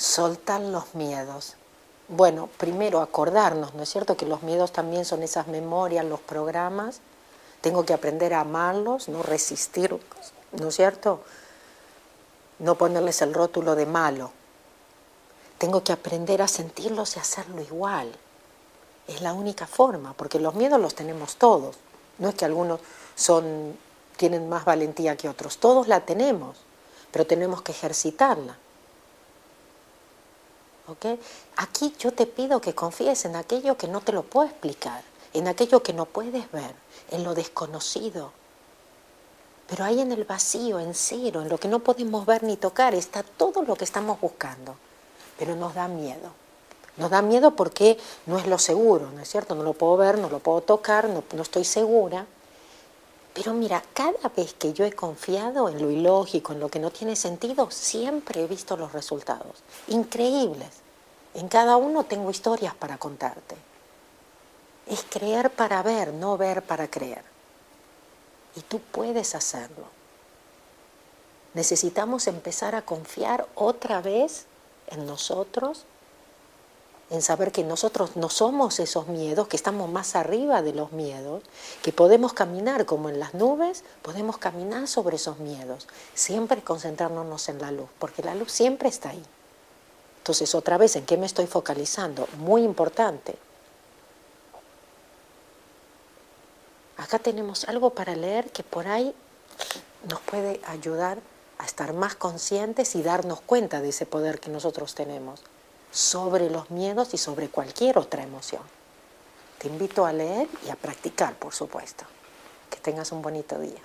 Soltar los miedos. Bueno, primero acordarnos, ¿no es cierto? Que los miedos también son esas memorias, los programas. Tengo que aprender a amarlos, no resistirlos, ¿no es cierto? No ponerles el rótulo de malo. Tengo que aprender a sentirlos y hacerlo igual. Es la única forma, porque los miedos los tenemos todos. No es que algunos son, tienen más valentía que otros, todos la tenemos, pero tenemos que ejercitarla. Aquí yo te pido que confíes en aquello que no te lo puedo explicar, en aquello que no puedes ver, en lo desconocido. Pero ahí en el vacío, en cero, en lo que no podemos ver ni tocar, está todo lo que estamos buscando. Pero nos da miedo. Nos da miedo porque no es lo seguro, ¿no es cierto? No lo puedo ver, no lo puedo tocar, no, no estoy segura. Pero mira, cada vez que yo he confiado en lo ilógico, en lo que no tiene sentido, siempre he visto los resultados. Increíbles. En cada uno tengo historias para contarte. Es creer para ver, no ver para creer. Y tú puedes hacerlo. Necesitamos empezar a confiar otra vez en nosotros en saber que nosotros no somos esos miedos, que estamos más arriba de los miedos, que podemos caminar como en las nubes, podemos caminar sobre esos miedos, siempre concentrándonos en la luz, porque la luz siempre está ahí. Entonces, otra vez, ¿en qué me estoy focalizando? Muy importante. Acá tenemos algo para leer que por ahí nos puede ayudar a estar más conscientes y darnos cuenta de ese poder que nosotros tenemos sobre los miedos y sobre cualquier otra emoción. Te invito a leer y a practicar, por supuesto. Que tengas un bonito día.